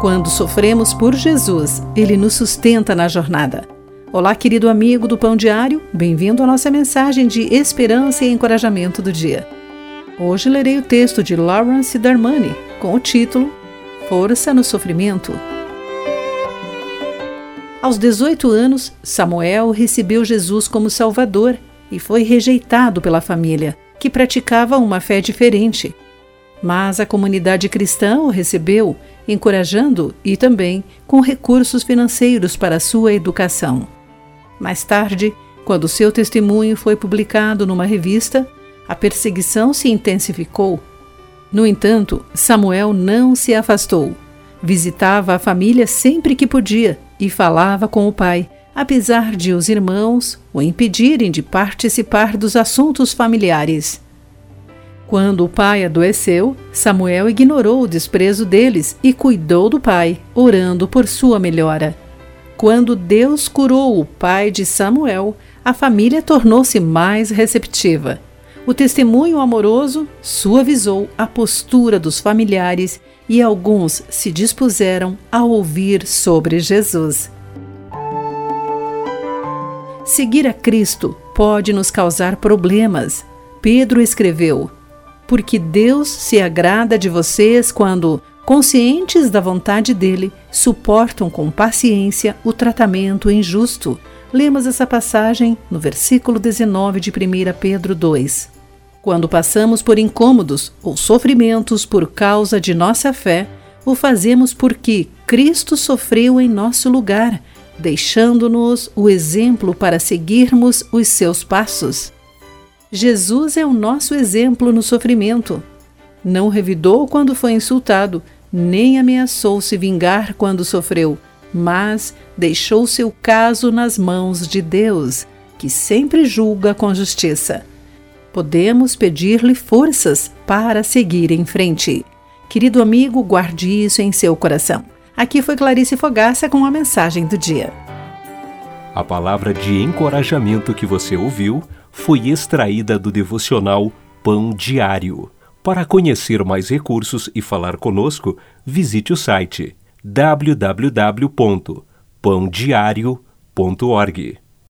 Quando sofremos por Jesus, ele nos sustenta na jornada. Olá, querido amigo do Pão Diário, bem-vindo à nossa mensagem de esperança e encorajamento do dia. Hoje lerei o texto de Lawrence Darmani com o título Força no Sofrimento. Aos 18 anos, Samuel recebeu Jesus como Salvador e foi rejeitado pela família, que praticava uma fé diferente. Mas a comunidade cristã o recebeu, encorajando e também com recursos financeiros para sua educação. Mais tarde, quando seu testemunho foi publicado numa revista, a perseguição se intensificou. No entanto, Samuel não se afastou. Visitava a família sempre que podia e falava com o pai, apesar de os irmãos o impedirem de participar dos assuntos familiares. Quando o pai adoeceu, Samuel ignorou o desprezo deles e cuidou do pai, orando por sua melhora. Quando Deus curou o pai de Samuel, a família tornou-se mais receptiva. O testemunho amoroso suavizou a postura dos familiares e alguns se dispuseram a ouvir sobre Jesus. Seguir a Cristo pode nos causar problemas. Pedro escreveu: porque Deus se agrada de vocês quando, conscientes da vontade dele, suportam com paciência o tratamento injusto. Lemos essa passagem no versículo 19 de 1 Pedro 2. Quando passamos por incômodos ou sofrimentos por causa de nossa fé, o fazemos porque Cristo sofreu em nosso lugar, deixando-nos o exemplo para seguirmos os seus passos. Jesus é o nosso exemplo no sofrimento. Não revidou quando foi insultado, nem ameaçou se vingar quando sofreu, mas deixou seu caso nas mãos de Deus, que sempre julga com justiça. Podemos pedir-lhe forças para seguir em frente. Querido amigo, guarde isso em seu coração. Aqui foi Clarice Fogaça com a mensagem do dia. A palavra de encorajamento que você ouviu foi extraída do devocional Pão Diário. Para conhecer mais recursos e falar conosco, visite o site www.pandiario.org.